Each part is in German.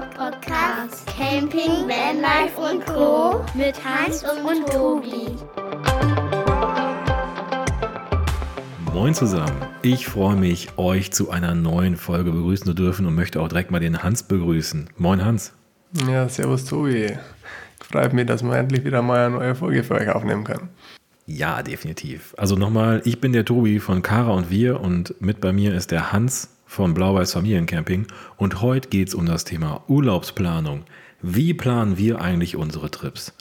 Podcast Camping, Vanlife und Co. mit Hans und Tobi. Moin zusammen. Ich freue mich, euch zu einer neuen Folge begrüßen zu dürfen und möchte auch direkt mal den Hans begrüßen. Moin Hans. Ja, servus Tobi. Freut mich, dass wir endlich wieder mal eine neue Folge für euch aufnehmen können. Ja, definitiv. Also nochmal, ich bin der Tobi von Kara und wir und mit bei mir ist der Hans von Blau-Weiß Familiencamping und heute geht es um das Thema Urlaubsplanung. Wie planen wir eigentlich unsere Trips?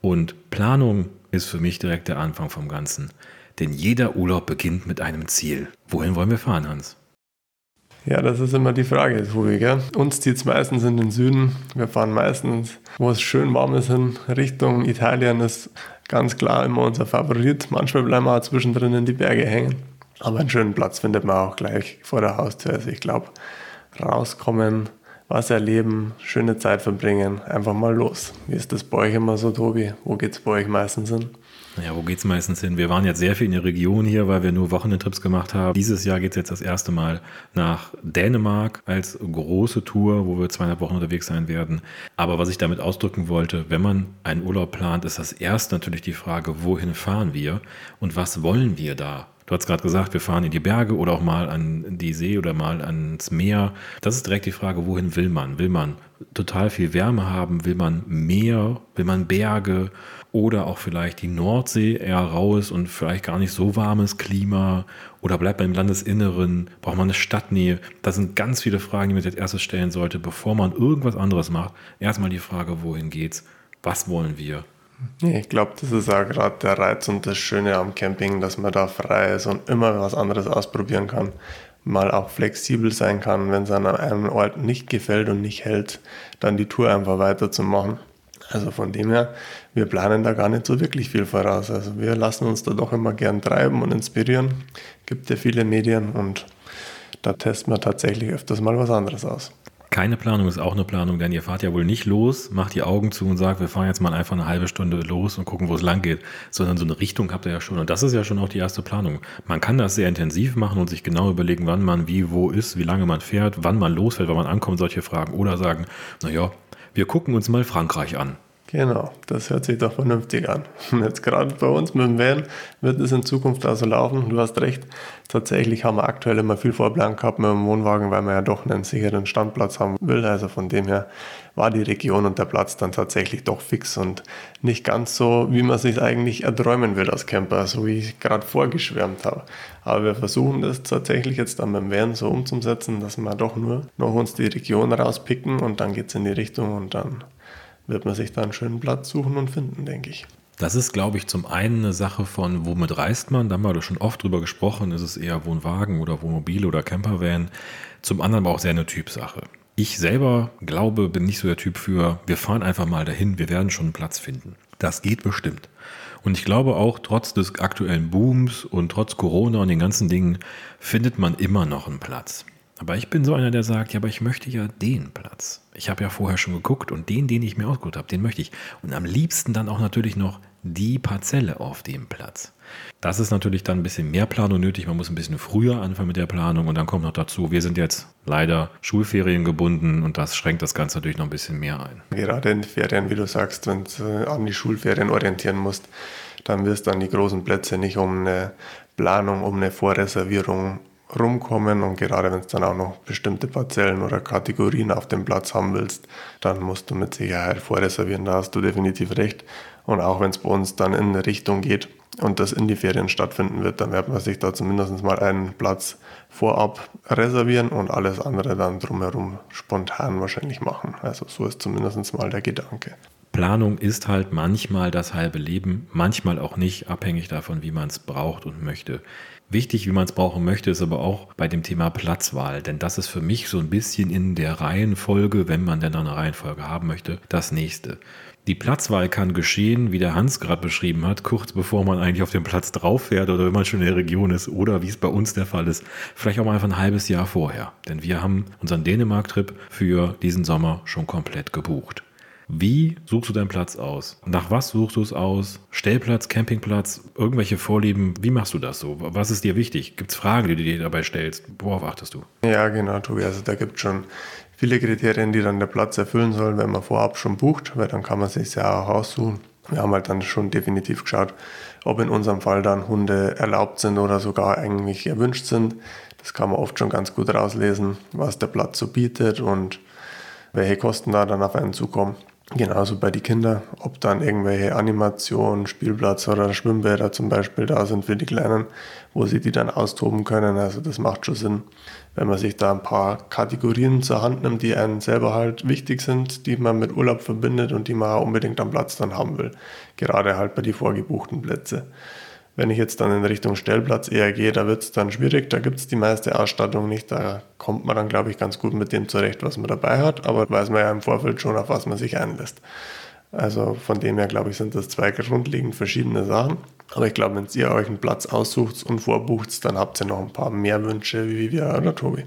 Und Planung ist für mich direkt der Anfang vom Ganzen. Denn jeder Urlaub beginnt mit einem Ziel. Wohin wollen wir fahren, Hans? Ja, das ist immer die Frage, Tobi. Gell? Uns zieht es meistens in den Süden. Wir fahren meistens, wo es schön warm ist, in Richtung Italien ist ganz klar immer unser Favorit. Manchmal bleiben wir auch zwischendrin in die Berge hängen. Aber einen schönen Platz findet man auch gleich vor der Haustür. Also ich glaube, rauskommen, was erleben, schöne Zeit verbringen, einfach mal los. Wie ist das bei euch immer so, Tobi? Wo geht es bei euch meistens hin? Ja, wo geht es meistens hin? Wir waren jetzt sehr viel in der Region hier, weil wir nur Wochenendtrips gemacht haben. Dieses Jahr geht es jetzt das erste Mal nach Dänemark als große Tour, wo wir zweieinhalb Wochen unterwegs sein werden. Aber was ich damit ausdrücken wollte, wenn man einen Urlaub plant, ist das erst natürlich die Frage, wohin fahren wir und was wollen wir da? Du hast gerade gesagt, wir fahren in die Berge oder auch mal an die See oder mal ans Meer. Das ist direkt die Frage, wohin will man? Will man total viel Wärme haben? Will man Meer? Will man Berge? Oder auch vielleicht die Nordsee eher raues und vielleicht gar nicht so warmes Klima? Oder bleibt man im Landesinneren? Braucht man eine Stadtnähe? Das sind ganz viele Fragen, die man als erstes stellen sollte, bevor man irgendwas anderes macht. Erstmal die Frage, wohin geht's? Was wollen wir? Ich glaube, das ist auch gerade der Reiz und das Schöne am Camping, dass man da frei ist und immer was anderes ausprobieren kann. Mal auch flexibel sein kann, wenn es an einem Ort nicht gefällt und nicht hält, dann die Tour einfach weiterzumachen. Also von dem her, wir planen da gar nicht so wirklich viel voraus. Also wir lassen uns da doch immer gern treiben und inspirieren. Gibt ja viele Medien und da testen wir tatsächlich öfters mal was anderes aus. Keine Planung ist auch eine Planung, denn ihr fahrt ja wohl nicht los, macht die Augen zu und sagt, wir fahren jetzt mal einfach eine halbe Stunde los und gucken, wo es lang geht, sondern so eine Richtung habt ihr ja schon. Und das ist ja schon auch die erste Planung. Man kann das sehr intensiv machen und sich genau überlegen, wann man wie, wo ist, wie lange man fährt, wann man losfährt, wann man ankommt, solche Fragen. Oder sagen, naja, wir gucken uns mal Frankreich an. Genau, das hört sich doch vernünftig an. Und jetzt gerade bei uns mit dem Van wird es in Zukunft also laufen. Du hast recht, tatsächlich haben wir aktuell immer viel Vorplan gehabt mit dem Wohnwagen, weil man ja doch einen sicheren Standplatz haben will. Also von dem her war die Region und der Platz dann tatsächlich doch fix und nicht ganz so, wie man sich eigentlich erträumen will als Camper, so wie ich gerade vorgeschwärmt habe. Aber wir versuchen das tatsächlich jetzt dann beim Van so umzusetzen, dass wir doch nur noch uns die Region rauspicken und dann geht es in die Richtung und dann wird man sich da einen schönen Platz suchen und finden, denke ich. Das ist, glaube ich, zum einen eine Sache von, womit reist man? Da haben wir schon oft drüber gesprochen. Ist es eher Wohnwagen oder Wohnmobil oder Campervan? Zum anderen aber auch sehr eine Typsache. Ich selber glaube, bin nicht so der Typ für, wir fahren einfach mal dahin, wir werden schon einen Platz finden. Das geht bestimmt. Und ich glaube auch, trotz des aktuellen Booms und trotz Corona und den ganzen Dingen, findet man immer noch einen Platz. Aber ich bin so einer, der sagt, ja, aber ich möchte ja den Platz. Ich habe ja vorher schon geguckt und den, den ich mir ausgeguckt habe, den möchte ich. Und am liebsten dann auch natürlich noch die Parzelle auf dem Platz. Das ist natürlich dann ein bisschen mehr Planung nötig. Man muss ein bisschen früher anfangen mit der Planung und dann kommt noch dazu, wir sind jetzt leider Schulferien gebunden und das schränkt das Ganze natürlich noch ein bisschen mehr ein. Gerade in Ferien, wie du sagst, wenn du äh, an die Schulferien orientieren musst, dann wirst du an die großen Plätze nicht um eine Planung, um eine Vorreservierung rumkommen und gerade wenn es dann auch noch bestimmte Parzellen oder Kategorien auf dem Platz haben willst, dann musst du mit Sicherheit vorreservieren, da hast du definitiv recht. Und auch wenn es bei uns dann in eine Richtung geht und das in die Ferien stattfinden wird, dann wird man sich da zumindest mal einen Platz vorab reservieren und alles andere dann drumherum spontan wahrscheinlich machen. Also so ist zumindest mal der Gedanke. Planung ist halt manchmal das halbe Leben, manchmal auch nicht, abhängig davon, wie man es braucht und möchte. Wichtig, wie man es brauchen möchte, ist aber auch bei dem Thema Platzwahl, denn das ist für mich so ein bisschen in der Reihenfolge, wenn man denn eine Reihenfolge haben möchte, das nächste. Die Platzwahl kann geschehen, wie der Hans gerade beschrieben hat, kurz bevor man eigentlich auf dem Platz drauf fährt oder wenn man schon in der Region ist oder wie es bei uns der Fall ist, vielleicht auch mal einfach ein halbes Jahr vorher. Denn wir haben unseren Dänemark-Trip für diesen Sommer schon komplett gebucht. Wie suchst du deinen Platz aus? Nach was suchst du es aus? Stellplatz, Campingplatz, irgendwelche Vorlieben? Wie machst du das so? Was ist dir wichtig? Gibt es Fragen, die du dir dabei stellst? Worauf achtest du? Ja, genau, Tobi. Also da gibt es schon viele Kriterien, die dann der Platz erfüllen soll, wenn man vorab schon bucht, weil dann kann man sich ja auch aussuchen. Wir haben halt dann schon definitiv geschaut, ob in unserem Fall dann Hunde erlaubt sind oder sogar eigentlich erwünscht sind. Das kann man oft schon ganz gut rauslesen, was der Platz so bietet und welche Kosten da dann auf einen zukommen. Genauso bei den Kindern, ob dann irgendwelche Animationen, Spielplatz oder Schwimmbäder zum Beispiel da sind für die Kleinen, wo sie die dann austoben können. Also das macht schon Sinn, wenn man sich da ein paar Kategorien zur Hand nimmt, die einem selber halt wichtig sind, die man mit Urlaub verbindet und die man unbedingt am Platz dann haben will. Gerade halt bei den vorgebuchten Plätzen. Wenn ich jetzt dann in Richtung Stellplatz eher gehe, da wird es dann schwierig, da gibt es die meiste Ausstattung nicht. Da kommt man dann, glaube ich, ganz gut mit dem zurecht, was man dabei hat, aber weiß man ja im Vorfeld schon, auf was man sich einlässt. Also von dem her, glaube ich, sind das zwei grundlegend verschiedene Sachen. Aber ich glaube, wenn ihr euch einen Platz aussucht und vorbucht, dann habt ihr noch ein paar mehr Wünsche wie wir oder Tobi.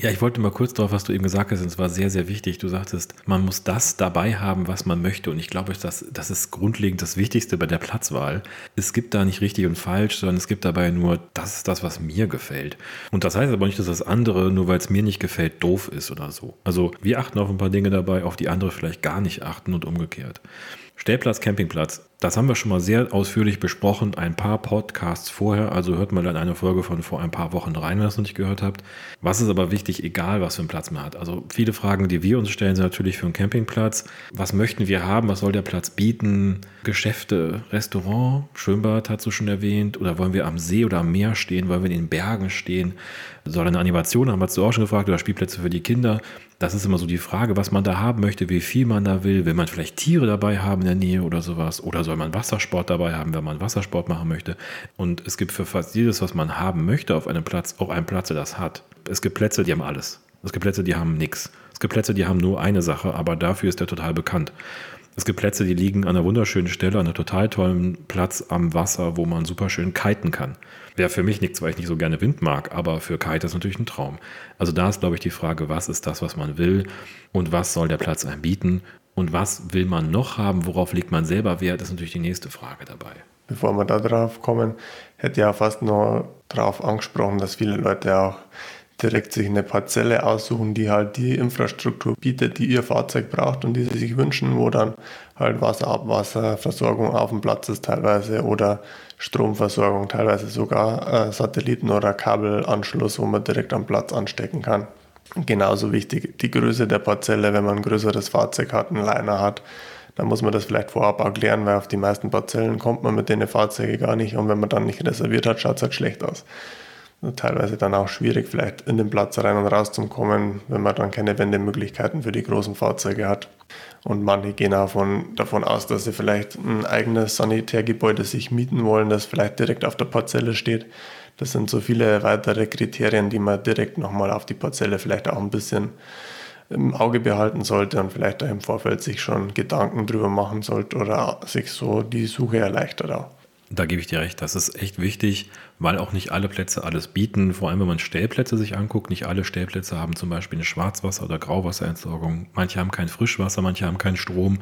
Ja, ich wollte mal kurz darauf, was du eben gesagt hast, und es war sehr, sehr wichtig. Du sagtest, man muss das dabei haben, was man möchte. Und ich glaube, das, das ist grundlegend das Wichtigste bei der Platzwahl. Es gibt da nicht richtig und falsch, sondern es gibt dabei nur, das ist das, was mir gefällt. Und das heißt aber nicht, dass das andere, nur weil es mir nicht gefällt, doof ist oder so. Also wir achten auf ein paar Dinge dabei, auf die andere vielleicht gar nicht achten und umgekehrt. Stellplatz, Campingplatz. Das haben wir schon mal sehr ausführlich besprochen, ein paar Podcasts vorher. Also hört mal in eine Folge von vor ein paar Wochen rein, wenn ihr es noch nicht gehört habt. Was ist aber wichtig, egal was für einen Platz man hat. Also viele Fragen, die wir uns stellen, sind natürlich für einen Campingplatz. Was möchten wir haben? Was soll der Platz bieten? Geschäfte, Restaurant, Schwimmbad hast du schon erwähnt. Oder wollen wir am See oder am Meer stehen? Wollen wir in den Bergen stehen? Soll eine Animation, haben wir du auch schon gefragt, oder Spielplätze für die Kinder? Das ist immer so die Frage, was man da haben möchte, wie viel man da will. Will man vielleicht Tiere dabei haben in der Nähe oder sowas? Oder soll man Wassersport dabei haben, wenn man Wassersport machen möchte? Und es gibt für fast jedes, was man haben möchte auf einem Platz, auch einen Platz, der das hat. Es gibt Plätze, die haben alles. Es gibt Plätze, die haben nichts. Es gibt Plätze, die haben nur eine Sache, aber dafür ist er total bekannt. Es gibt Plätze, die liegen an einer wunderschönen Stelle, an einem total tollen Platz am Wasser, wo man super schön kiten kann. Wäre für mich nichts, weil ich nicht so gerne Wind mag, aber für Kite ist natürlich ein Traum. Also da ist, glaube ich, die Frage, was ist das, was man will und was soll der Platz einem bieten und was will man noch haben, worauf legt man selber Wert, ist natürlich die nächste Frage dabei. Bevor wir da drauf kommen, hätte ja fast nur darauf angesprochen, dass viele Leute auch direkt sich eine Parzelle aussuchen, die halt die Infrastruktur bietet, die ihr Fahrzeug braucht und die sie sich wünschen, wo dann halt Wasser, Abwasserversorgung auf dem Platz ist teilweise oder Stromversorgung, teilweise sogar äh, Satelliten- oder Kabelanschluss, wo man direkt am Platz anstecken kann. Genauso wichtig die Größe der Parzelle, wenn man ein größeres Fahrzeug hat, einen Liner hat, dann muss man das vielleicht vorab erklären, weil auf die meisten Parzellen kommt man mit den Fahrzeugen gar nicht und wenn man dann nicht reserviert hat, schaut es halt schlecht aus teilweise dann auch schwierig, vielleicht in den Platz rein und raus zu kommen, wenn man dann keine Wendemöglichkeiten für die großen Fahrzeuge hat. Und manche gehen auch von, davon aus, dass sie vielleicht ein eigenes Sanitärgebäude sich mieten wollen, das vielleicht direkt auf der Parzelle steht. Das sind so viele weitere Kriterien, die man direkt nochmal auf die Parzelle vielleicht auch ein bisschen im Auge behalten sollte und vielleicht auch im Vorfeld sich schon Gedanken drüber machen sollte oder sich so die Suche erleichtert auch. Da gebe ich dir recht, das ist echt wichtig, weil auch nicht alle Plätze alles bieten. Vor allem, wenn man Stellplätze sich anguckt, nicht alle Stellplätze haben zum Beispiel eine Schwarzwasser- oder Grauwasserentsorgung. Manche haben kein Frischwasser, manche haben keinen Strom.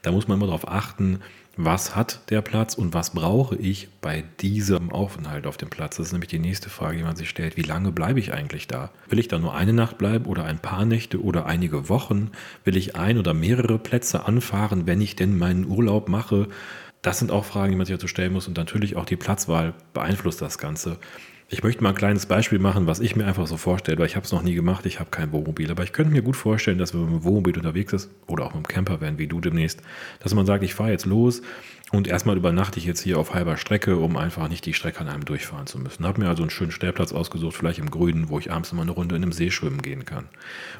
Da muss man immer darauf achten, was hat der Platz und was brauche ich bei diesem Aufenthalt auf dem Platz? Das ist nämlich die nächste Frage, die man sich stellt. Wie lange bleibe ich eigentlich da? Will ich da nur eine Nacht bleiben oder ein paar Nächte oder einige Wochen? Will ich ein oder mehrere Plätze anfahren, wenn ich denn meinen Urlaub mache? Das sind auch Fragen, die man sich dazu stellen muss und natürlich auch die Platzwahl beeinflusst das Ganze. Ich möchte mal ein kleines Beispiel machen, was ich mir einfach so vorstelle, weil ich habe es noch nie gemacht, ich habe kein Wohnmobil, aber ich könnte mir gut vorstellen, dass wenn man mit dem Wohnmobil unterwegs ist oder auch mit dem Campervan wie du demnächst, dass man sagt, ich fahre jetzt los und erstmal übernachte ich jetzt hier auf halber Strecke, um einfach nicht die Strecke an einem durchfahren zu müssen. Habe mir also einen schönen Stellplatz ausgesucht, vielleicht im Grünen, wo ich abends mal eine Runde in einem See schwimmen gehen kann.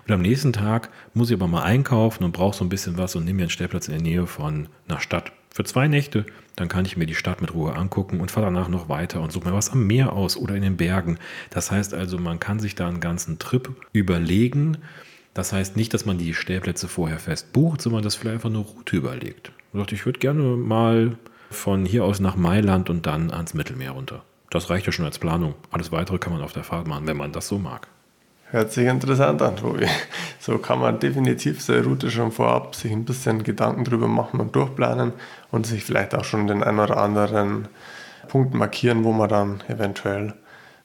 Und am nächsten Tag muss ich aber mal einkaufen und brauche so ein bisschen was und nehme mir einen Stellplatz in der Nähe von einer Stadt für zwei Nächte, dann kann ich mir die Stadt mit Ruhe angucken und fahre danach noch weiter und suche mir was am Meer aus oder in den Bergen. Das heißt also, man kann sich da einen ganzen Trip überlegen. Das heißt nicht, dass man die Stellplätze vorher fest bucht, sondern dass vielleicht einfach eine Route überlegt. Man sagt, ich würde gerne mal von hier aus nach Mailand und dann ans Mittelmeer runter. Das reicht ja schon als Planung. Alles weitere kann man auf der Fahrt machen, wenn man das so mag. Hört sich interessant an, Tobi. So kann man definitiv seine Route schon vorab sich ein bisschen Gedanken drüber machen und durchplanen und sich vielleicht auch schon den einen oder anderen Punkt markieren, wo man dann eventuell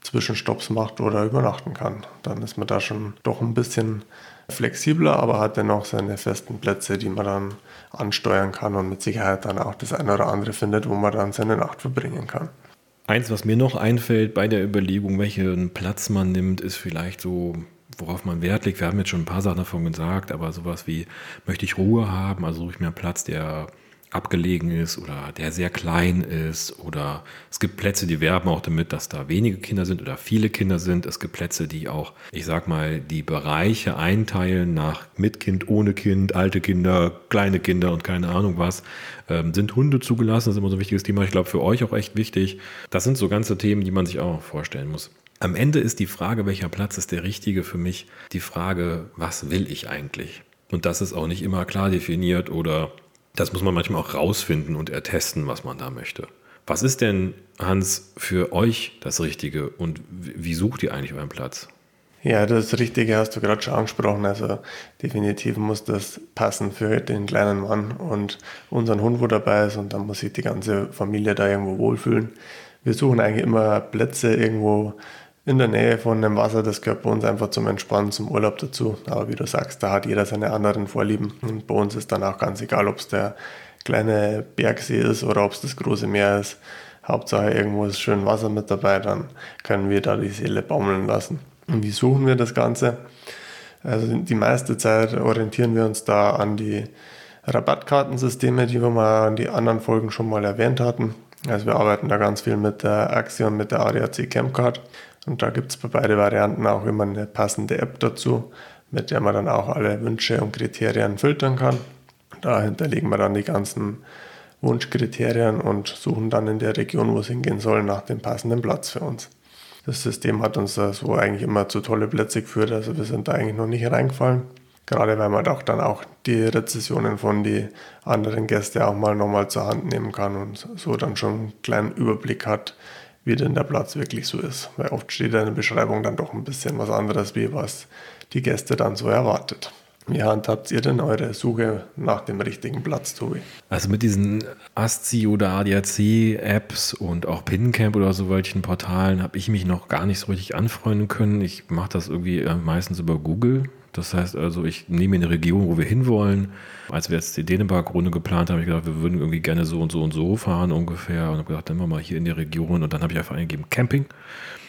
Zwischenstopps macht oder übernachten kann. Dann ist man da schon doch ein bisschen flexibler, aber hat dennoch seine festen Plätze, die man dann ansteuern kann und mit Sicherheit dann auch das eine oder andere findet, wo man dann seine Nacht verbringen kann. Eins, was mir noch einfällt bei der Überlegung, welchen Platz man nimmt, ist vielleicht so worauf man Wert legt. Wir haben jetzt schon ein paar Sachen davon gesagt, aber sowas wie, möchte ich Ruhe haben, also suche ich mir einen Platz, der abgelegen ist oder der sehr klein ist oder es gibt Plätze, die werben auch damit, dass da wenige Kinder sind oder viele Kinder sind. Es gibt Plätze, die auch, ich sag mal, die Bereiche einteilen nach mit Kind, ohne Kind, alte Kinder, kleine Kinder und keine Ahnung was. Ähm, sind Hunde zugelassen? Das ist immer so ein wichtiges Thema. Ich glaube, für euch auch echt wichtig. Das sind so ganze Themen, die man sich auch vorstellen muss. Am Ende ist die Frage, welcher Platz ist der richtige für mich, die Frage, was will ich eigentlich? Und das ist auch nicht immer klar definiert oder das muss man manchmal auch rausfinden und ertesten, was man da möchte. Was ist denn, Hans, für euch das Richtige und wie sucht ihr eigentlich euren Platz? Ja, das Richtige hast du gerade schon angesprochen. Also definitiv muss das passen für den kleinen Mann und unseren Hund, wo dabei ist. Und dann muss sich die ganze Familie da irgendwo wohlfühlen. Wir suchen eigentlich immer Plätze irgendwo in der Nähe von dem Wasser, das gehört bei uns einfach zum Entspannen, zum Urlaub dazu. Aber wie du sagst, da hat jeder seine anderen Vorlieben. Und bei uns ist dann auch ganz egal, ob es der kleine Bergsee ist oder ob es das große Meer ist. Hauptsache irgendwo ist schön Wasser mit dabei, dann können wir da die Seele baumeln lassen. Und wie suchen wir das Ganze? Also die meiste Zeit orientieren wir uns da an die Rabattkartensysteme, die wir mal in die anderen Folgen schon mal erwähnt hatten. Also wir arbeiten da ganz viel mit der Axiom, mit der ADAC Campcard. Und da gibt es bei beiden Varianten auch immer eine passende App dazu, mit der man dann auch alle Wünsche und Kriterien filtern kann. Da hinterlegen wir dann die ganzen Wunschkriterien und suchen dann in der Region, wo es hingehen soll, nach dem passenden Platz für uns. Das System hat uns da so eigentlich immer zu tolle Plätze geführt, also wir sind da eigentlich noch nicht reingefallen. Gerade weil man auch dann auch die Rezessionen von den anderen Gästen auch mal nochmal zur Hand nehmen kann und so dann schon einen kleinen Überblick hat, wie denn der Platz wirklich so ist. Weil oft steht in der Beschreibung dann doch ein bisschen was anderes, wie was die Gäste dann so erwartet. Wie handhabt ihr denn eure Suche nach dem richtigen Platz, Tobi? Also mit diesen ASCII oder ADAC-Apps und auch PinCamp oder so welchen Portalen habe ich mich noch gar nicht so richtig anfreunden können. Ich mache das irgendwie äh, meistens über Google. Das heißt also, ich nehme eine Region, wo wir hinwollen. Als wir jetzt die Dänemark-Runde geplant haben, habe ich gedacht, wir würden irgendwie gerne so und so und so fahren ungefähr. Und habe gedacht, dann machen wir mal hier in die Region. Und dann habe ich einfach eingegeben Camping.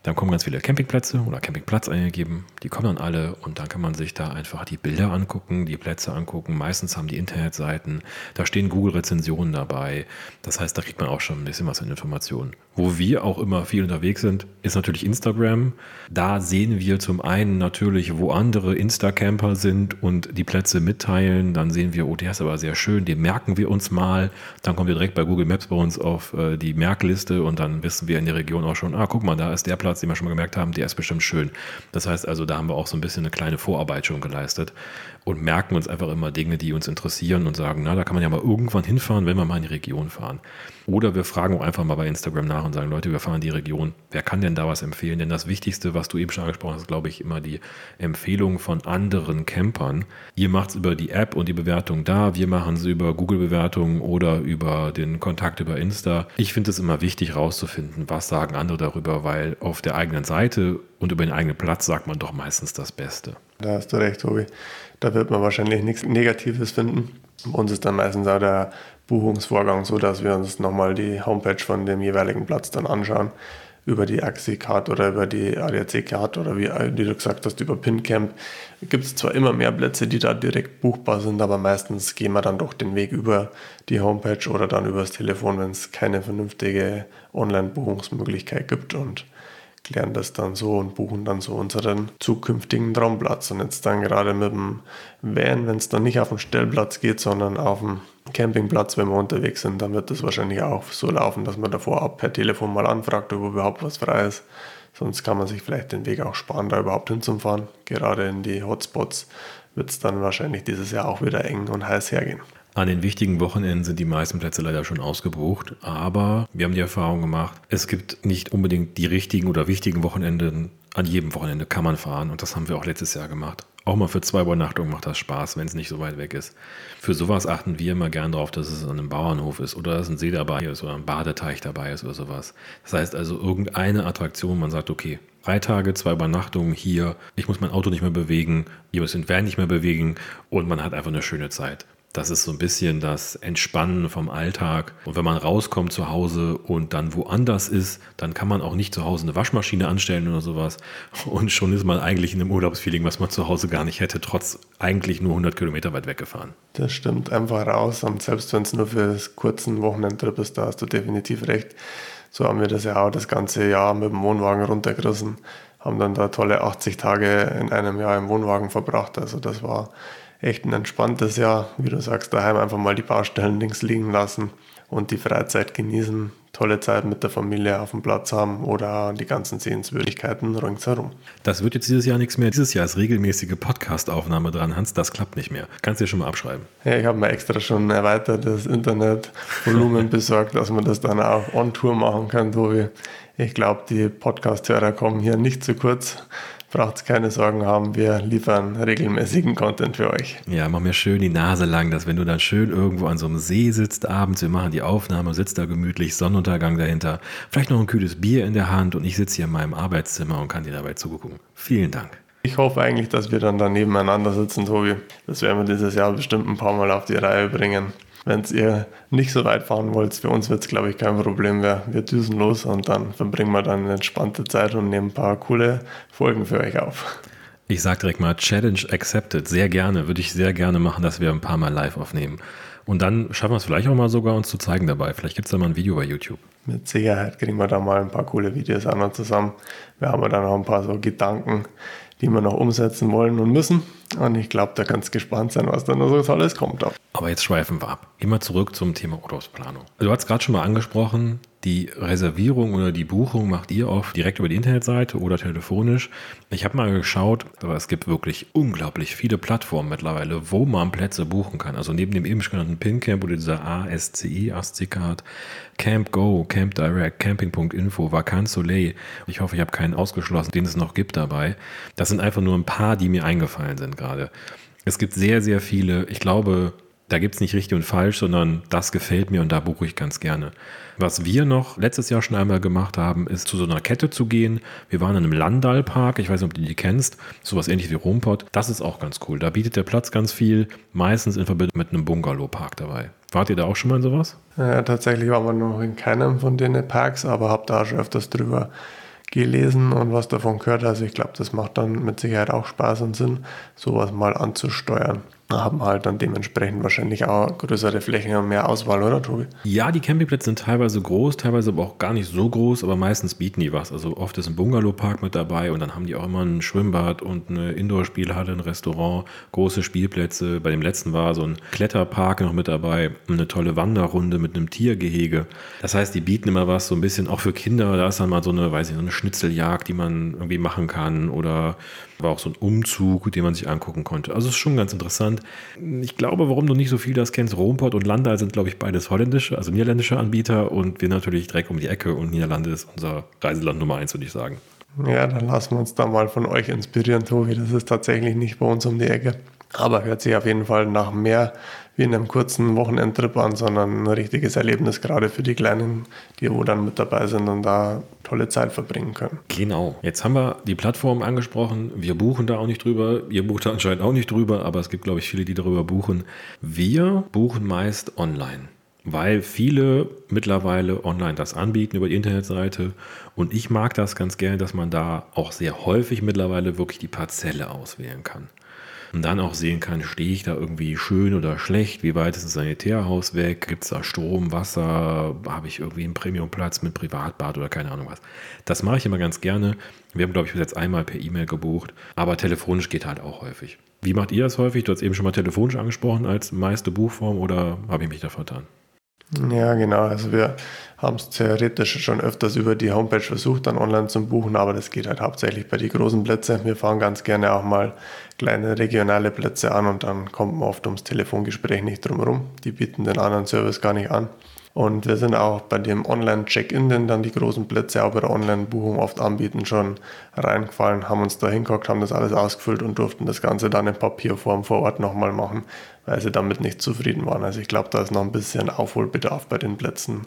Dann kommen ganz viele Campingplätze oder Campingplatz eingegeben. Die kommen dann alle und dann kann man sich da einfach die Bilder angucken, die Plätze angucken. Meistens haben die Internetseiten, da stehen Google-Rezensionen dabei. Das heißt, da kriegt man auch schon ein bisschen was an Informationen. Wo wir auch immer viel unterwegs sind, ist natürlich Instagram. Da sehen wir zum einen natürlich, wo andere Insta-Camper sind und die Plätze mitteilen. Dann sehen wir, oh, der ist aber sehr schön, den merken wir uns mal. Dann kommen wir direkt bei Google Maps bei uns auf äh, die Merkliste und dann wissen wir in der Region auch schon, ah, guck mal, da ist der Platz Platz, den wir schon mal gemerkt haben, der ist bestimmt schön. Das heißt also, da haben wir auch so ein bisschen eine kleine Vorarbeit schon geleistet und merken uns einfach immer Dinge, die uns interessieren und sagen, na, da kann man ja mal irgendwann hinfahren, wenn wir mal in die Region fahren. Oder wir fragen auch einfach mal bei Instagram nach und sagen, Leute, wir fahren in die Region. Wer kann denn da was empfehlen? Denn das Wichtigste, was du eben schon angesprochen hast, glaube ich, immer die Empfehlung von anderen Campern. Ihr macht es über die App und die Bewertung da. Wir machen es über Google-Bewertungen oder über den Kontakt über Insta. Ich finde es immer wichtig, rauszufinden, was sagen andere darüber, weil auf der eigenen Seite und über den eigenen Platz sagt man doch meistens das Beste. Da hast du recht, Tobi. Da wird man wahrscheinlich nichts Negatives finden. Bei uns ist dann meistens auch der Buchungsvorgang so, dass wir uns nochmal die Homepage von dem jeweiligen Platz dann anschauen. Über die Axi-Card oder über die ADAC-Card oder wie, wie, du gesagt hast, über PinCamp. Gibt es zwar immer mehr Plätze, die da direkt buchbar sind, aber meistens gehen wir dann doch den Weg über die Homepage oder dann übers Telefon, wenn es keine vernünftige Online-Buchungsmöglichkeit gibt. Und klären das dann so und buchen dann so unseren zukünftigen Traumplatz. Und jetzt dann gerade mit dem Van, wenn es dann nicht auf den Stellplatz geht, sondern auf dem Campingplatz, wenn wir unterwegs sind, dann wird das wahrscheinlich auch so laufen, dass man davor auch per Telefon mal anfragt, ob überhaupt was frei ist. Sonst kann man sich vielleicht den Weg auch sparen, da überhaupt hinzufahren. Gerade in die Hotspots wird es dann wahrscheinlich dieses Jahr auch wieder eng und heiß hergehen. An den wichtigen Wochenenden sind die meisten Plätze leider schon ausgebucht, aber wir haben die Erfahrung gemacht, es gibt nicht unbedingt die richtigen oder wichtigen Wochenenden an jedem Wochenende kann man fahren und das haben wir auch letztes Jahr gemacht. Auch mal für zwei Übernachtungen macht das Spaß, wenn es nicht so weit weg ist. Für sowas achten wir immer gern darauf, dass es an einem Bauernhof ist oder dass ein See dabei ist oder ein Badeteich dabei ist oder sowas. Das heißt also irgendeine Attraktion, man sagt, okay, drei Tage, zwei Übernachtungen hier, ich muss mein Auto nicht mehr bewegen, ihr müsst den Van nicht mehr bewegen und man hat einfach eine schöne Zeit. Das ist so ein bisschen das Entspannen vom Alltag. Und wenn man rauskommt zu Hause und dann woanders ist, dann kann man auch nicht zu Hause eine Waschmaschine anstellen oder sowas. Und schon ist man eigentlich in einem Urlaubsfeeling, was man zu Hause gar nicht hätte, trotz eigentlich nur 100 Kilometer weit weggefahren. Das stimmt, einfach raus. Und selbst wenn es nur für das kurzen Wochenendtrip ist, da hast du definitiv recht. So haben wir das ja auch das ganze Jahr mit dem Wohnwagen runtergerissen. Haben dann da tolle 80 Tage in einem Jahr im Wohnwagen verbracht. Also das war echt ein entspanntes Jahr. Wie du sagst, daheim einfach mal die Baustellen links liegen lassen und die Freizeit genießen. Tolle Zeit mit der Familie auf dem Platz haben oder die ganzen Sehenswürdigkeiten ringsherum. Das wird jetzt dieses Jahr nichts mehr. Dieses Jahr ist regelmäßige Podcast-Aufnahme dran. Hans, das klappt nicht mehr. Kannst du dir schon mal abschreiben. Ja, ich habe mir extra schon erweitertes Internetvolumen besorgt, dass man das dann auch on Tour machen kann, Tobi. Ich glaube, die Podcast-Hörer kommen hier nicht zu kurz braucht keine Sorgen haben, wir liefern regelmäßigen Content für euch. Ja, mach mir schön die Nase lang, dass wenn du dann schön irgendwo an so einem See sitzt abends, wir machen die Aufnahme, sitzt da gemütlich, Sonnenuntergang dahinter, vielleicht noch ein kühles Bier in der Hand und ich sitze hier in meinem Arbeitszimmer und kann dir dabei zugucken. Vielen Dank. Ich hoffe eigentlich, dass wir dann da nebeneinander sitzen, Tobi. Das werden wir dieses Jahr bestimmt ein paar Mal auf die Reihe bringen wenn ihr nicht so weit fahren wollt, für uns wird es, glaube ich, kein Problem mehr. Wir düsen los und dann verbringen wir dann eine entspannte Zeit und nehmen ein paar coole Folgen für euch auf. Ich sage direkt mal, Challenge accepted. Sehr gerne, würde ich sehr gerne machen, dass wir ein paar Mal live aufnehmen. Und dann schaffen wir es vielleicht auch mal sogar, uns zu zeigen dabei. Vielleicht gibt es da mal ein Video bei YouTube. Mit Sicherheit kriegen wir da mal ein paar coole Videos an und zusammen. Wir haben dann noch ein paar so Gedanken, die wir noch umsetzen wollen und müssen. Und ich glaube, da kannst du gespannt sein, was da noch so alles kommt. Aber jetzt schweifen wir ab. Immer zurück zum Thema Urlaubsplanung. Du hast gerade schon mal angesprochen, die Reservierung oder die Buchung macht ihr oft direkt über die Internetseite oder telefonisch. Ich habe mal geschaut, aber es gibt wirklich unglaublich viele Plattformen mittlerweile, wo man Plätze buchen kann. Also neben dem eben genannten PinCamp oder dieser ASCI, ASCI-Card, Camp Go, Camp Direct, Camping.info, Vacanz Soleil. Ich hoffe, ich habe keinen ausgeschlossen, den es noch gibt dabei. Das sind einfach nur ein paar, die mir eingefallen sind gerade. Es gibt sehr, sehr viele. Ich glaube, da gibt es nicht richtig und falsch, sondern das gefällt mir und da buche ich ganz gerne. Was wir noch letztes Jahr schon einmal gemacht haben, ist zu so einer Kette zu gehen. Wir waren in einem Landalpark, ich weiß nicht, ob du die kennst, sowas ähnlich wie Rumpott. Das ist auch ganz cool. Da bietet der Platz ganz viel, meistens in Verbindung mit einem Bungalow-Park dabei. Wart ihr da auch schon mal in sowas? Ja, tatsächlich waren wir noch in keinem von den Parks, aber habe da schon öfters drüber gelesen und was davon gehört. Also ich glaube, das macht dann mit Sicherheit auch Spaß und Sinn, sowas mal anzusteuern haben halt dann dementsprechend wahrscheinlich auch größere Flächen und mehr Auswahl, oder Tobi? Ja, die Campingplätze sind teilweise groß, teilweise aber auch gar nicht so groß, aber meistens bieten die was. Also oft ist ein Bungalow-Park mit dabei und dann haben die auch immer ein Schwimmbad und eine Indoor-Spielhalle, ein Restaurant, große Spielplätze. Bei dem letzten war so ein Kletterpark noch mit dabei, eine tolle Wanderrunde mit einem Tiergehege. Das heißt, die bieten immer was so ein bisschen auch für Kinder. Da ist dann mal so eine, weiß ich, so eine Schnitzeljagd, die man irgendwie machen kann oder war auch so ein Umzug, den man sich angucken konnte. Also es ist schon ganz interessant. Ich glaube, warum du nicht so viel das kennst, Romport und Landal sind, glaube ich, beides holländische, also niederländische Anbieter und wir natürlich direkt um die Ecke und Niederlande ist unser Reiseland Nummer eins, würde ich sagen. Ja, dann lassen wir uns da mal von euch inspirieren, Tobi. Das ist tatsächlich nicht bei uns um die Ecke. Aber hört sich auf jeden Fall nach mehr wie in einem kurzen Wochenendtrip an, sondern ein richtiges Erlebnis, gerade für die Kleinen, die wo dann mit dabei sind und da tolle Zeit verbringen können. Genau. Jetzt haben wir die Plattform angesprochen. Wir buchen da auch nicht drüber. Ihr bucht da anscheinend auch nicht drüber, aber es gibt, glaube ich, viele, die darüber buchen. Wir buchen meist online weil viele mittlerweile online das anbieten über die Internetseite. Und ich mag das ganz gerne, dass man da auch sehr häufig mittlerweile wirklich die Parzelle auswählen kann und dann auch sehen kann, stehe ich da irgendwie schön oder schlecht, wie weit ist das Sanitärhaus weg, gibt es da Strom, Wasser, habe ich irgendwie einen Premiumplatz mit Privatbad oder keine Ahnung was. Das mache ich immer ganz gerne. Wir haben, glaube ich, bis jetzt einmal per E-Mail gebucht, aber telefonisch geht halt auch häufig. Wie macht ihr das häufig? Du hast eben schon mal telefonisch angesprochen als meiste Buchform oder habe ich mich da vertan? Ja, genau. Also wir haben es theoretisch schon öfters über die Homepage versucht, dann online zu buchen, aber das geht halt hauptsächlich bei den großen Plätzen. Wir fahren ganz gerne auch mal kleine regionale Plätze an und dann kommt man oft ums Telefongespräch nicht drum herum. Die bieten den anderen Service gar nicht an. Und wir sind auch bei dem Online-Check-In, den dann die großen Plätze auch bei der Online-Buchung oft anbieten, schon reingefallen, haben uns da hingeguckt, haben das alles ausgefüllt und durften das Ganze dann in Papierform vor Ort nochmal machen, weil sie damit nicht zufrieden waren. Also ich glaube, da ist noch ein bisschen Aufholbedarf bei den Plätzen.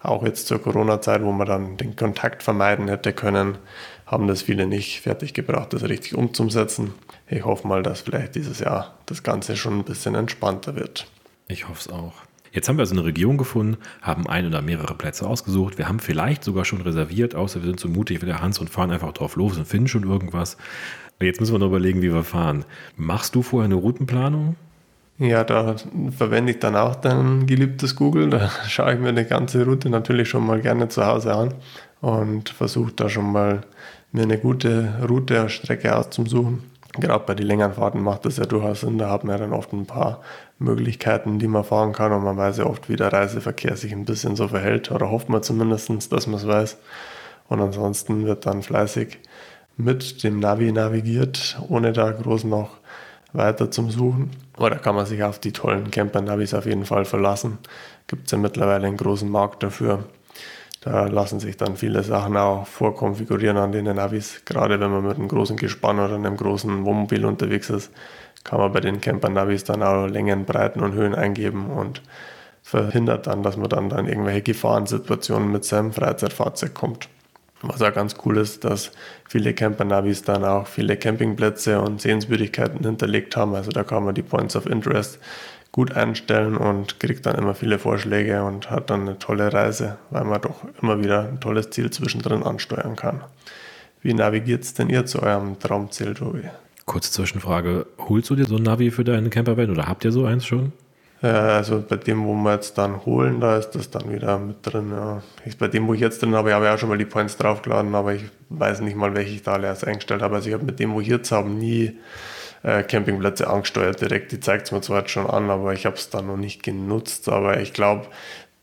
Auch jetzt zur Corona-Zeit, wo man dann den Kontakt vermeiden hätte können, haben das viele nicht fertig gebracht, das richtig umzusetzen. Ich hoffe mal, dass vielleicht dieses Jahr das Ganze schon ein bisschen entspannter wird. Ich hoffe es auch. Jetzt haben wir also eine Region gefunden, haben ein oder mehrere Plätze ausgesucht. Wir haben vielleicht sogar schon reserviert, außer wir sind so mutig wie der Hans und fahren einfach drauf los und finden schon irgendwas. Jetzt müssen wir noch überlegen, wie wir fahren. Machst du vorher eine Routenplanung? Ja, da verwende ich dann auch dein geliebtes Google. Da schaue ich mir die ganze Route natürlich schon mal gerne zu Hause an und versuche da schon mal mir eine gute Route, Strecke auszusuchen. Gerade bei den längeren Fahrten macht das ja durchaus Sinn. Da hat man ja dann oft ein paar Möglichkeiten, die man fahren kann und man weiß ja oft, wie der Reiseverkehr sich ein bisschen so verhält oder hofft man zumindest, dass man es weiß. Und ansonsten wird dann fleißig mit dem Navi navigiert, ohne da groß noch weiter zum Suchen. Da kann man sich auf die tollen Camper-Navis auf jeden Fall verlassen. Gibt es ja mittlerweile einen großen Markt dafür. Da lassen sich dann viele Sachen auch vorkonfigurieren an den Navis. Gerade wenn man mit einem großen Gespann oder einem großen Wohnmobil unterwegs ist, kann man bei den Camper-Navis dann auch Längen, Breiten und Höhen eingeben und verhindert dann, dass man dann in irgendwelche Gefahrensituationen mit seinem Freizeitfahrzeug kommt. Was auch ganz cool ist, dass viele Camper-Navis dann auch viele Campingplätze und Sehenswürdigkeiten hinterlegt haben. Also da kann man die Points of Interest gut einstellen und kriegt dann immer viele Vorschläge und hat dann eine tolle Reise, weil man doch immer wieder ein tolles Ziel zwischendrin ansteuern kann. Wie navigiert es denn ihr zu eurem Traumziel, Tobi? Kurze Zwischenfrage, holst du dir so ein Navi für deinen Campervan oder habt ihr so eins schon? also bei dem, wo wir jetzt dann holen, da ist das dann wieder mit drin. Ja. Ich, bei dem, wo ich jetzt drin habe, habe ich auch schon mal die Points draufgeladen, aber ich weiß nicht mal, welche ich da alles eingestellt habe. Also ich habe mit dem, wo ich jetzt habe, nie äh, Campingplätze angesteuert direkt. Die zeigt es mir zwar jetzt schon an, aber ich habe es dann noch nicht genutzt. Aber ich glaube,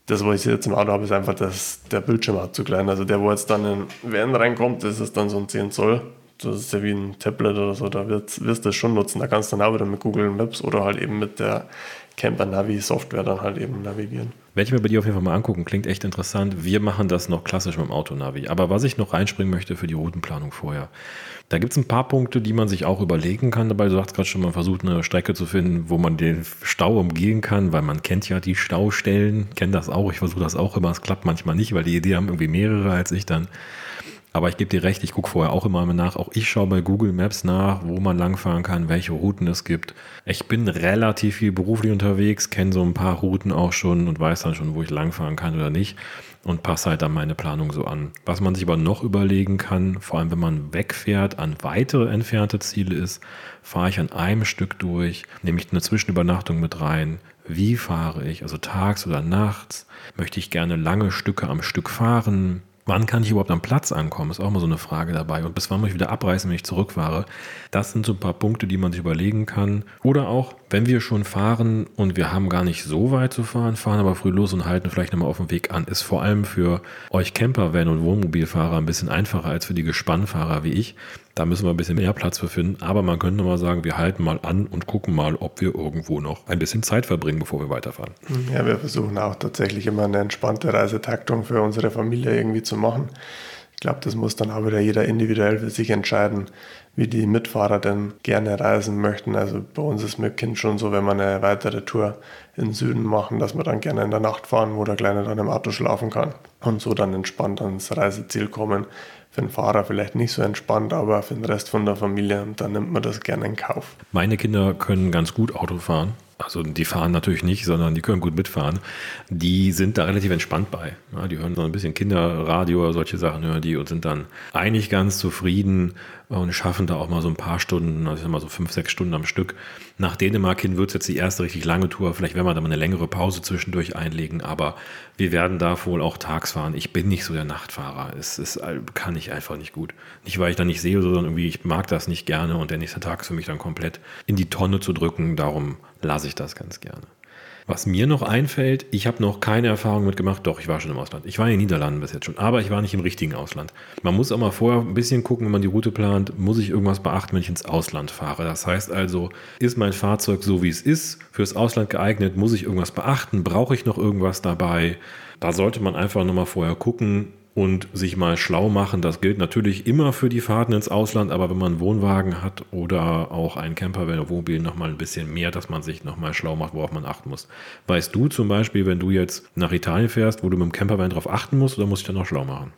das, was ich jetzt im Auto habe, ist einfach, dass der Bildschirm hat zu klein. Also der, wo jetzt dann in Van reinkommt, das ist dann so ein 10 Zoll. Das ist ja wie ein Tablet oder so, da wirst, wirst du das schon nutzen. Da kannst du dann auch wieder mit Google Maps oder halt eben mit der Camper Navi Software dann halt eben navigieren. Werde ich mir bei dir auf jeden Fall mal angucken, klingt echt interessant. Wir machen das noch klassisch mit dem Autonavi. Aber was ich noch reinspringen möchte für die Routenplanung vorher. Da gibt es ein paar Punkte, die man sich auch überlegen kann. Dabei, du sagst gerade schon, man versucht eine Strecke zu finden, wo man den Stau umgehen kann, weil man kennt ja die Staustellen. Ich kenne das auch, ich versuche das auch immer. Es klappt manchmal nicht, weil die Idee haben irgendwie mehrere als ich dann. Aber ich gebe dir recht, ich gucke vorher auch immer nach. Auch ich schaue bei Google Maps nach, wo man langfahren kann, welche Routen es gibt. Ich bin relativ viel beruflich unterwegs, kenne so ein paar Routen auch schon und weiß dann schon, wo ich langfahren kann oder nicht und passe halt dann meine Planung so an. Was man sich aber noch überlegen kann, vor allem wenn man wegfährt, an weitere entfernte Ziele ist, fahre ich an einem Stück durch, nehme ich eine Zwischenübernachtung mit rein. Wie fahre ich? Also tags oder nachts? Möchte ich gerne lange Stücke am Stück fahren? Wann kann ich überhaupt am Platz ankommen? Ist auch mal so eine Frage dabei. Und bis wann muss ich wieder abreißen, wenn ich zurückfahre? Das sind so ein paar Punkte, die man sich überlegen kann. Oder auch, wenn wir schon fahren und wir haben gar nicht so weit zu fahren, fahren aber früh los und halten vielleicht nochmal auf dem Weg an, ist vor allem für euch Camper, Van und Wohnmobilfahrer ein bisschen einfacher als für die Gespannfahrer wie ich. Da müssen wir ein bisschen mehr Platz für finden. Aber man könnte mal sagen, wir halten mal an und gucken mal, ob wir irgendwo noch ein bisschen Zeit verbringen, bevor wir weiterfahren. Ja, wir versuchen auch tatsächlich immer eine entspannte Reisetaktung für unsere Familie irgendwie zu machen. Ich glaube, das muss dann auch wieder jeder individuell für sich entscheiden, wie die Mitfahrer denn gerne reisen möchten. Also bei uns ist mit Kind schon so, wenn wir eine weitere Tour in den Süden machen, dass wir dann gerne in der Nacht fahren, wo der Kleine dann im Auto schlafen kann und so dann entspannt ans Reiseziel kommen für den Fahrer vielleicht nicht so entspannt, aber für den Rest von der Familie, dann nimmt man das gerne in Kauf. Meine Kinder können ganz gut Auto fahren. Also die fahren natürlich nicht, sondern die können gut mitfahren. Die sind da relativ entspannt bei. Ja, die hören so ein bisschen Kinderradio oder solche Sachen hören die und sind dann eigentlich ganz zufrieden und schaffen da auch mal so ein paar Stunden, also ich sag mal so fünf, sechs Stunden am Stück. Nach Dänemark hin wird es jetzt die erste richtig lange Tour. Vielleicht werden wir da mal eine längere Pause zwischendurch einlegen, aber wir werden da wohl auch tags fahren. Ich bin nicht so der Nachtfahrer. Es ist, kann ich einfach nicht gut. Nicht, weil ich da nicht sehe, sondern irgendwie, ich mag das nicht gerne und der nächste Tag ist für mich dann komplett in die Tonne zu drücken. Darum lasse ich das ganz gerne. Was mir noch einfällt, ich habe noch keine Erfahrung mitgemacht. Doch, ich war schon im Ausland. Ich war in den Niederlanden bis jetzt schon, aber ich war nicht im richtigen Ausland. Man muss auch mal vorher ein bisschen gucken, wenn man die Route plant, muss ich irgendwas beachten, wenn ich ins Ausland fahre. Das heißt also, ist mein Fahrzeug so wie es ist, fürs Ausland geeignet, muss ich irgendwas beachten, brauche ich noch irgendwas dabei? Da sollte man einfach nochmal vorher gucken, und sich mal schlau machen. Das gilt natürlich immer für die Fahrten ins Ausland, aber wenn man einen Wohnwagen hat oder auch einen Camper, wenn Wohnmobil noch mal ein bisschen mehr, dass man sich noch mal schlau macht, worauf man achten muss. Weißt du zum Beispiel, wenn du jetzt nach Italien fährst, wo du mit dem Campervan darauf achten musst, oder muss ich dann noch schlau machen?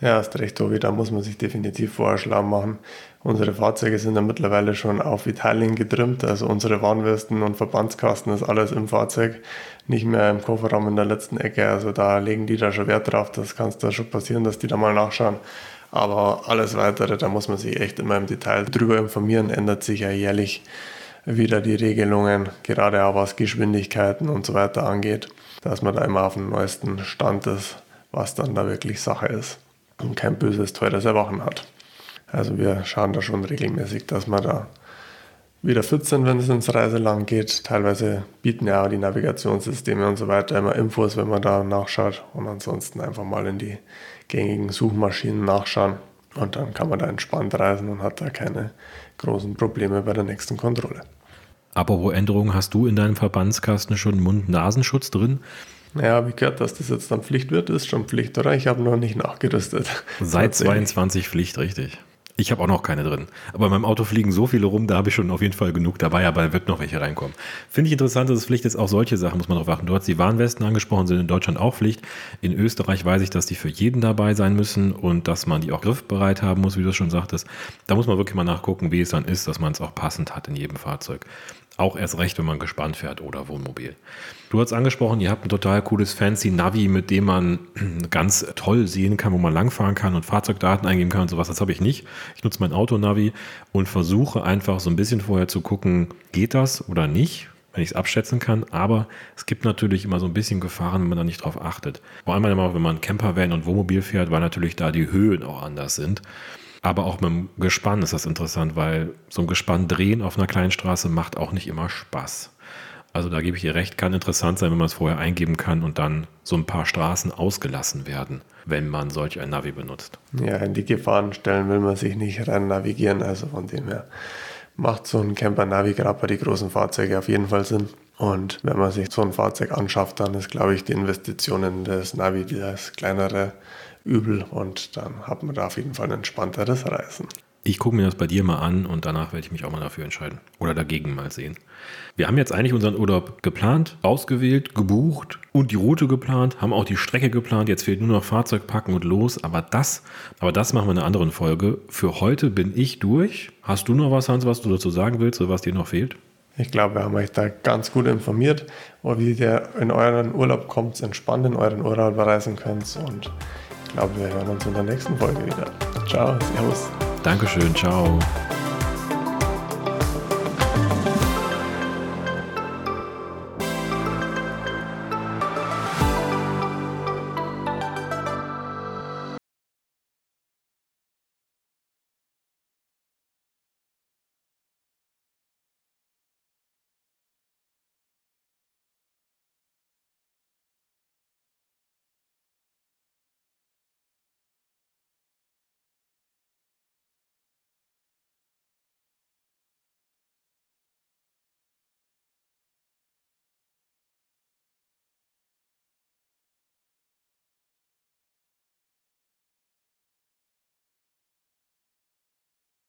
Ja, hast recht, Tobi, da muss man sich definitiv vorher schlau machen. Unsere Fahrzeuge sind ja mittlerweile schon auf Italien getrimmt, also unsere Warnwesten und Verbandskasten ist alles im Fahrzeug, nicht mehr im Kofferraum in der letzten Ecke. Also da legen die da schon Wert drauf, das kann es da schon passieren, dass die da mal nachschauen. Aber alles weitere, da muss man sich echt immer im Detail drüber informieren, ändert sich ja jährlich wieder die Regelungen, gerade auch was Geschwindigkeiten und so weiter angeht, dass man da immer auf dem neuesten Stand ist, was dann da wirklich Sache ist und kein böses, teures Erwachen hat. Also wir schauen da schon regelmäßig, dass wir da wieder fit sind, wenn es ins Reiseland geht. Teilweise bieten ja auch die Navigationssysteme und so weiter immer Infos, wenn man da nachschaut. Und ansonsten einfach mal in die gängigen Suchmaschinen nachschauen. Und dann kann man da entspannt reisen und hat da keine großen Probleme bei der nächsten Kontrolle. Apropos Änderungen, hast du in deinem Verbandskasten schon Mund-Nasenschutz drin? Naja, habe ich gehört, dass das jetzt dann Pflicht wird. Ist schon Pflicht, oder? Ich habe noch nicht nachgerüstet. Seit 22 Pflicht, richtig. Ich habe auch noch keine drin. Aber beim Auto fliegen so viele rum, da habe ich schon auf jeden Fall genug dabei, aber wird noch welche reinkommen. Finde ich interessant, dass es Pflicht ist. Auch solche Sachen muss man drauf achten. Du hast die Warnwesten angesprochen, sind in Deutschland auch Pflicht. In Österreich weiß ich, dass die für jeden dabei sein müssen und dass man die auch griffbereit haben muss, wie du schon sagtest. Da muss man wirklich mal nachgucken, wie es dann ist, dass man es auch passend hat in jedem Fahrzeug. Auch erst recht, wenn man gespannt fährt oder Wohnmobil. Du hast angesprochen, ihr habt ein total cooles fancy Navi, mit dem man ganz toll sehen kann, wo man langfahren kann und Fahrzeugdaten eingeben kann und sowas. Das habe ich nicht. Ich nutze mein Auto-Navi und versuche einfach so ein bisschen vorher zu gucken, geht das oder nicht, wenn ich es abschätzen kann. Aber es gibt natürlich immer so ein bisschen Gefahren, wenn man da nicht drauf achtet. Vor allem, wenn man Campervan und Wohnmobil fährt, weil natürlich da die Höhen auch anders sind. Aber auch mit dem Gespann ist das interessant, weil so ein Gespann drehen auf einer kleinen Straße macht auch nicht immer Spaß. Also da gebe ich dir recht, kann interessant sein, wenn man es vorher eingeben kann und dann so ein paar Straßen ausgelassen werden, wenn man solch ein Navi benutzt. Ja, in die Gefahrenstellen will man sich nicht rein navigieren, also von dem her macht so ein Camper-Navi gerade bei den großen Fahrzeugen auf jeden Fall Sinn. Und wenn man sich so ein Fahrzeug anschafft, dann ist, glaube ich, die Investition in das Navi das kleinere übel und dann hat man da auf jeden Fall ein entspannteres Reisen. Ich gucke mir das bei dir mal an und danach werde ich mich auch mal dafür entscheiden. Oder dagegen mal sehen. Wir haben jetzt eigentlich unseren Urlaub geplant, ausgewählt, gebucht und die Route geplant, haben auch die Strecke geplant. Jetzt fehlt nur noch Fahrzeug packen und los. Aber das, aber das machen wir in einer anderen Folge. Für heute bin ich durch. Hast du noch was, Hans, was du dazu sagen willst oder was dir noch fehlt? Ich glaube, wir haben euch da ganz gut informiert, wie ihr in euren Urlaub kommt, entspannt in euren Urlaub reisen könnt und glaube, wir hören uns in der nächsten Folge wieder. Ciao, Servus. Dankeschön, ciao.